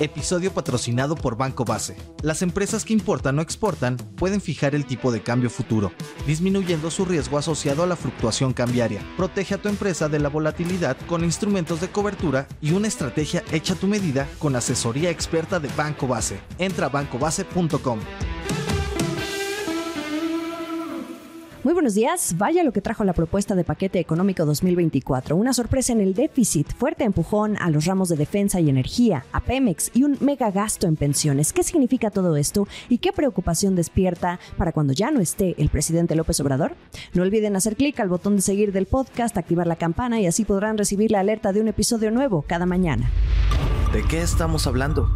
Episodio patrocinado por Banco Base. Las empresas que importan o exportan pueden fijar el tipo de cambio futuro, disminuyendo su riesgo asociado a la fluctuación cambiaria. Protege a tu empresa de la volatilidad con instrumentos de cobertura y una estrategia hecha a tu medida con asesoría experta de Banco Base. Entra a bancobase.com. Muy buenos días. Vaya lo que trajo la propuesta de paquete económico 2024. Una sorpresa en el déficit, fuerte empujón a los ramos de defensa y energía, a Pemex y un mega gasto en pensiones. ¿Qué significa todo esto y qué preocupación despierta para cuando ya no esté el presidente López Obrador? No olviden hacer clic al botón de seguir del podcast, activar la campana y así podrán recibir la alerta de un episodio nuevo cada mañana. ¿De qué estamos hablando?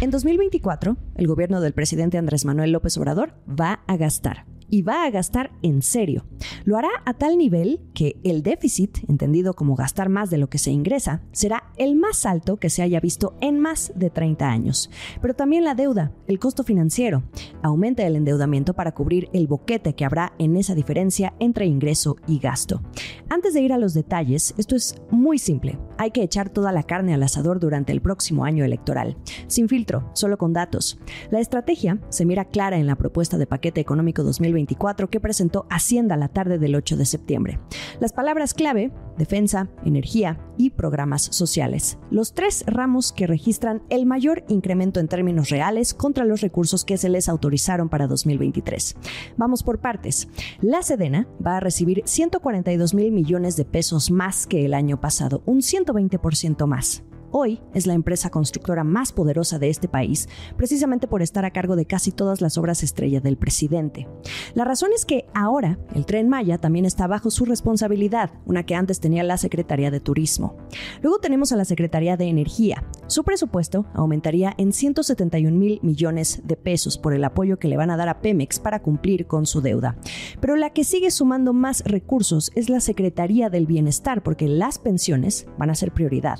En 2024, el gobierno del presidente Andrés Manuel López Obrador va a gastar y va a gastar en serio. Lo hará a tal nivel que el déficit, entendido como gastar más de lo que se ingresa, será el más alto que se haya visto en más de 30 años. Pero también la deuda, el costo financiero, aumenta el endeudamiento para cubrir el boquete que habrá en esa diferencia entre ingreso y gasto. Antes de ir a los detalles, esto es muy simple. Hay que echar toda la carne al asador durante el próximo año electoral. Sin filtro, solo con datos. La estrategia se mira clara en la propuesta de paquete económico 2024 que presentó Hacienda la tarde del 8 de septiembre. Las palabras clave, defensa, energía y programas sociales. Los tres ramos que registran el mayor incremento en términos reales contra los recursos que se les autorizaron para 2023. Vamos por partes. La Sedena va a recibir 142 mil millones de pesos más que el año pasado, un 120% más. Hoy es la empresa constructora más poderosa de este país, precisamente por estar a cargo de casi todas las obras estrella del presidente. La razón es que ahora el tren Maya también está bajo su responsabilidad, una que antes tenía la Secretaría de Turismo. Luego tenemos a la Secretaría de Energía. Su presupuesto aumentaría en 171 mil millones de pesos por el apoyo que le van a dar a Pemex para cumplir con su deuda. Pero la que sigue sumando más recursos es la Secretaría del Bienestar, porque las pensiones van a ser prioridad.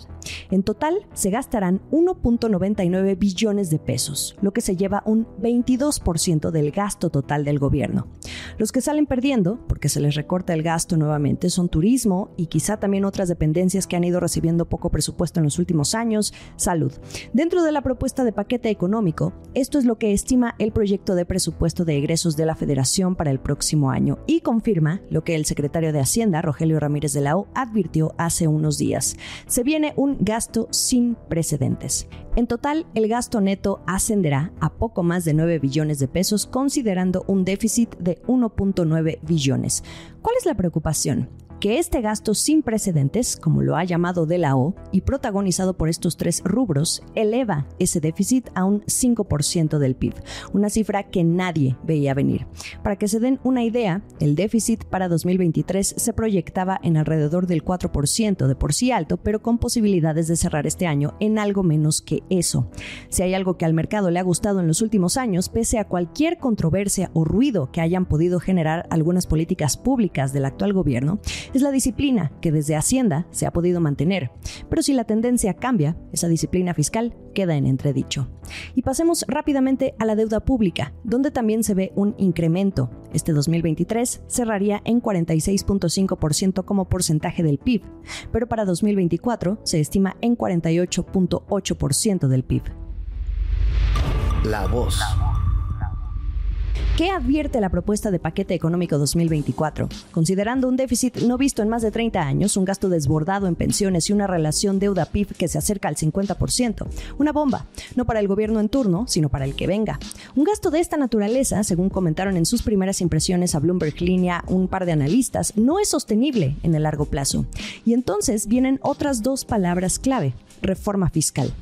En total, se gastarán 1.99 billones de pesos, lo que se lleva un 22% del gasto total del gobierno. Los que salen perdiendo, porque se les recorta el gasto nuevamente, son turismo y quizá también otras dependencias que han ido recibiendo poco presupuesto en los últimos años, salud. Dentro de la propuesta de paquete económico, esto es lo que estima el proyecto de presupuesto de egresos de la Federación para el próximo año y confirma lo que el secretario de Hacienda, Rogelio Ramírez de la O, advirtió hace unos días. Se viene un gasto sin precedentes. En total, el gasto neto ascenderá a poco más de 9 billones de pesos, considerando un déficit de 1.9 billones. ¿Cuál es la preocupación? Que este gasto sin precedentes, como lo ha llamado de la O, y protagonizado por estos tres rubros, eleva ese déficit a un 5% del PIB, una cifra que nadie veía venir. Para que se den una idea, el déficit para 2023 se proyectaba en alrededor del 4%, de por sí alto, pero con posibilidades de cerrar este año en algo menos que eso. Si hay algo que al mercado le ha gustado en los últimos años, pese a cualquier controversia o ruido que hayan podido generar algunas políticas públicas del actual gobierno, es la disciplina que desde Hacienda se ha podido mantener. Pero si la tendencia cambia, esa disciplina fiscal queda en entredicho. Y pasemos rápidamente a la deuda pública, donde también se ve un incremento. Este 2023 cerraría en 46.5% como porcentaje del PIB, pero para 2024 se estima en 48.8% del PIB. La voz. ¿Qué advierte la propuesta de paquete económico 2024? Considerando un déficit no visto en más de 30 años, un gasto desbordado en pensiones y una relación deuda-PIB que se acerca al 50%. Una bomba, no para el gobierno en turno, sino para el que venga. Un gasto de esta naturaleza, según comentaron en sus primeras impresiones a Bloomberg Línea un par de analistas, no es sostenible en el largo plazo. Y entonces vienen otras dos palabras clave, reforma fiscal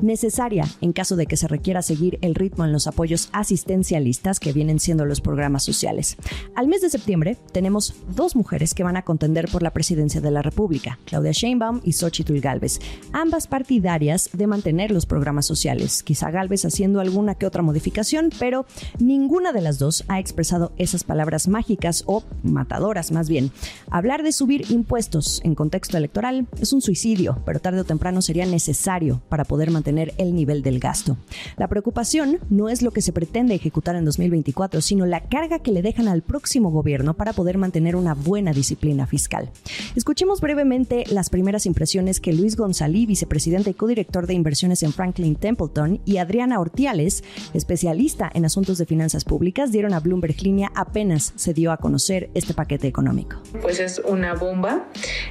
necesaria en caso de que se requiera seguir el ritmo en los apoyos asistencialistas que vienen siendo los programas sociales. Al mes de septiembre tenemos dos mujeres que van a contender por la presidencia de la República, Claudia Sheinbaum y Xochitl Galvez, ambas partidarias de mantener los programas sociales, quizá Galvez haciendo alguna que otra modificación, pero ninguna de las dos ha expresado esas palabras mágicas o matadoras más bien. Hablar de subir impuestos en contexto electoral es un suicidio, pero tarde o temprano sería necesario para poder mantener el nivel del gasto. La preocupación no es lo que se pretende ejecutar en 2024, 2024, sino la carga que le dejan al próximo gobierno para poder mantener una buena disciplina fiscal. Escuchemos brevemente las primeras impresiones que Luis González, vicepresidente y codirector de inversiones en Franklin Templeton, y Adriana Ortiales, especialista en asuntos de finanzas públicas, dieron a Bloomberg Línea apenas se dio a conocer este paquete económico. Pues es una bomba.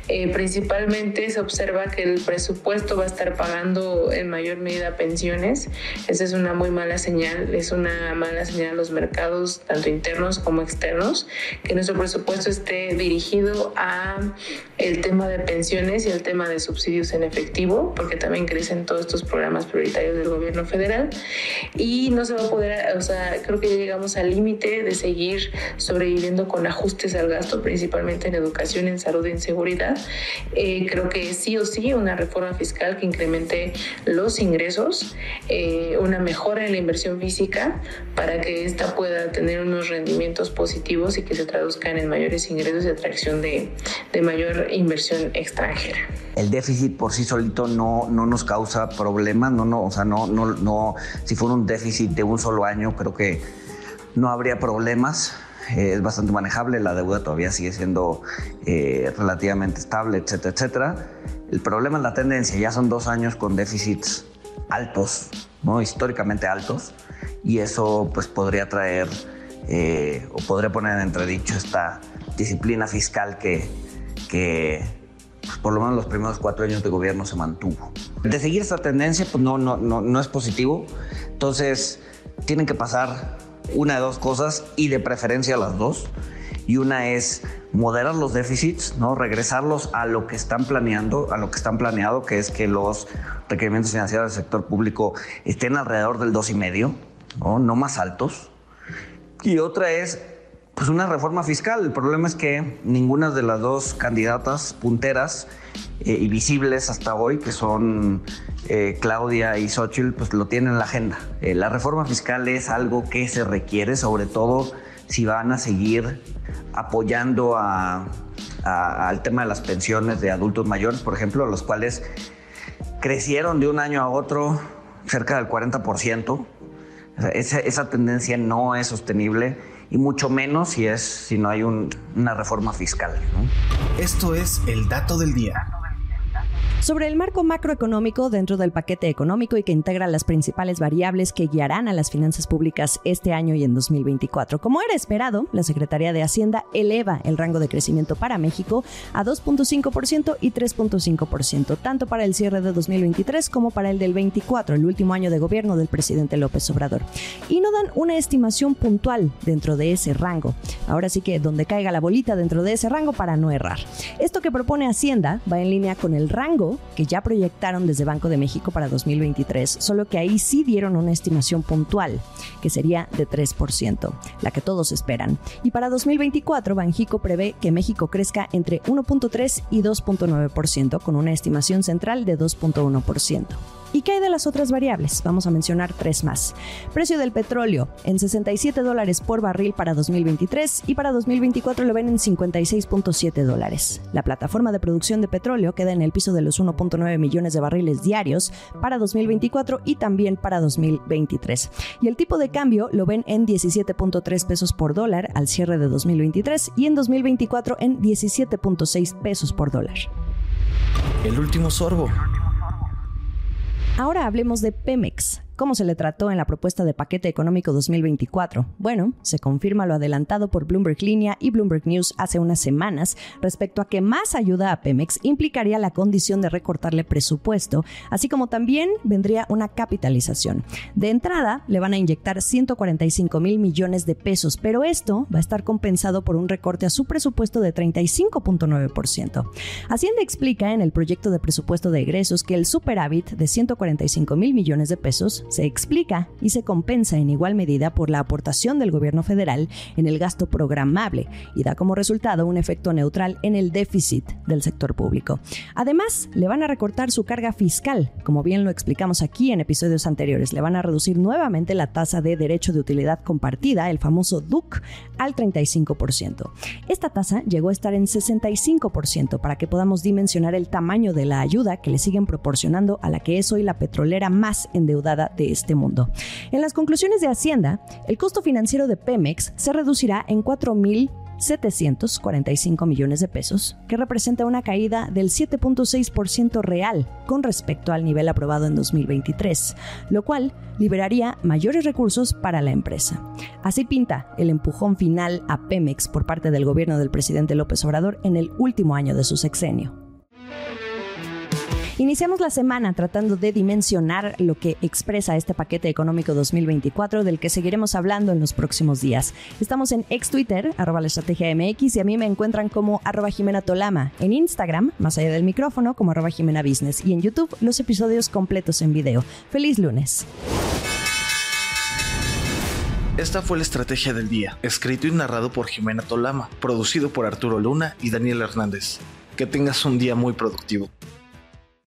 Eh, principalmente se observa que el presupuesto va a estar pagando en mayor medida pensiones. Esa es una muy mala señal, es una mala señal a los mercados, tanto internos como externos, que nuestro presupuesto esté dirigido a el tema de pensiones y el tema de subsidios en efectivo, porque también crecen todos estos programas prioritarios del gobierno federal. Y no se va a poder, o sea, creo que ya llegamos al límite de seguir sobreviviendo con ajustes al gasto, principalmente en educación, en salud y en seguridad. Eh, creo que sí o sí una reforma fiscal que incremente los ingresos, eh, una mejora en la inversión física para que ésta pueda tener unos rendimientos positivos y que se traduzcan en mayores ingresos y atracción de, de mayor inversión extranjera. El déficit por sí solito no, no nos causa problemas, no, no, o sea, no, no, no, si fuera un déficit de un solo año, creo que no habría problemas. Eh, es bastante manejable, la deuda todavía sigue siendo eh, relativamente estable, etcétera, etcétera. El problema es la tendencia, ya son dos años con déficits altos, ¿no? históricamente altos, y eso pues podría traer eh, o podría poner en entredicho esta disciplina fiscal que, que pues, por lo menos los primeros cuatro años de gobierno se mantuvo. De seguir esta tendencia, pues no, no, no, no es positivo. Entonces, tienen que pasar una de dos cosas y de preferencia las dos. Y una es moderar los déficits, ¿no? regresarlos a lo que están planeando, a lo que están planeado, que es que los requerimientos financieros del sector público estén alrededor del 2,5, ¿no? no más altos. Y otra es pues una reforma fiscal. El problema es que ninguna de las dos candidatas punteras eh, y visibles hasta hoy, que son eh, Claudia y Xochitl, pues lo tienen en la agenda. Eh, la reforma fiscal es algo que se requiere, sobre todo si van a seguir apoyando al tema de las pensiones de adultos mayores, por ejemplo, los cuales crecieron de un año a otro cerca del 40%. esa, esa tendencia no es sostenible y mucho menos si, es, si no hay una reforma fiscal. Esto es el dato del día sobre el marco macroeconómico dentro del paquete económico y que integra las principales variables que guiarán a las finanzas públicas este año y en 2024. Como era esperado, la Secretaría de Hacienda eleva el rango de crecimiento para México a 2.5% y 3.5%, tanto para el cierre de 2023 como para el del 24, el último año de gobierno del presidente López Obrador. Y no dan una estimación puntual dentro de ese rango. Ahora sí que donde caiga la bolita dentro de ese rango para no errar. Esto que propone Hacienda va en línea con el rango que ya proyectaron desde Banco de México para 2023, solo que ahí sí dieron una estimación puntual, que sería de 3%, la que todos esperan. Y para 2024, Banjico prevé que México crezca entre 1.3 y 2.9%, con una estimación central de 2.1%. ¿Y qué hay de las otras variables? Vamos a mencionar tres más. Precio del petróleo en 67 dólares por barril para 2023 y para 2024 lo ven en 56.7 dólares. La plataforma de producción de petróleo queda en el piso de los 1.9 millones de barriles diarios para 2024 y también para 2023. Y el tipo de cambio lo ven en 17.3 pesos por dólar al cierre de 2023 y en 2024 en 17.6 pesos por dólar. El último sorbo. Ahora hablemos de Pemex. ¿Cómo se le trató en la propuesta de paquete económico 2024? Bueno, se confirma lo adelantado por Bloomberg Línea y Bloomberg News hace unas semanas respecto a que más ayuda a Pemex implicaría la condición de recortarle presupuesto, así como también vendría una capitalización. De entrada, le van a inyectar 145 mil millones de pesos, pero esto va a estar compensado por un recorte a su presupuesto de 35.9%. Hacienda explica en el proyecto de presupuesto de egresos que el superávit de 145 mil millones de pesos se explica y se compensa en igual medida por la aportación del gobierno federal en el gasto programable y da como resultado un efecto neutral en el déficit del sector público. Además, le van a recortar su carga fiscal, como bien lo explicamos aquí en episodios anteriores, le van a reducir nuevamente la tasa de derecho de utilidad compartida, el famoso DUC, al 35%. Esta tasa llegó a estar en 65% para que podamos dimensionar el tamaño de la ayuda que le siguen proporcionando a la que es hoy la petrolera más endeudada de este mundo. En las conclusiones de Hacienda, el costo financiero de Pemex se reducirá en 4 mil 745 millones de pesos, que representa una caída del 7.6% real con respecto al nivel aprobado en 2023, lo cual liberaría mayores recursos para la empresa. Así pinta el empujón final a Pemex por parte del gobierno del presidente López Obrador en el último año de su sexenio. Iniciamos la semana tratando de dimensionar lo que expresa este paquete económico 2024 del que seguiremos hablando en los próximos días. Estamos en ex Twitter, arroba la estrategia MX, y a mí me encuentran como arroba Jimena Tolama. En Instagram, más allá del micrófono, como arroba Jimena Business. Y en YouTube, los episodios completos en video. ¡Feliz lunes! Esta fue la estrategia del día, escrito y narrado por Jimena Tolama, producido por Arturo Luna y Daniel Hernández. Que tengas un día muy productivo.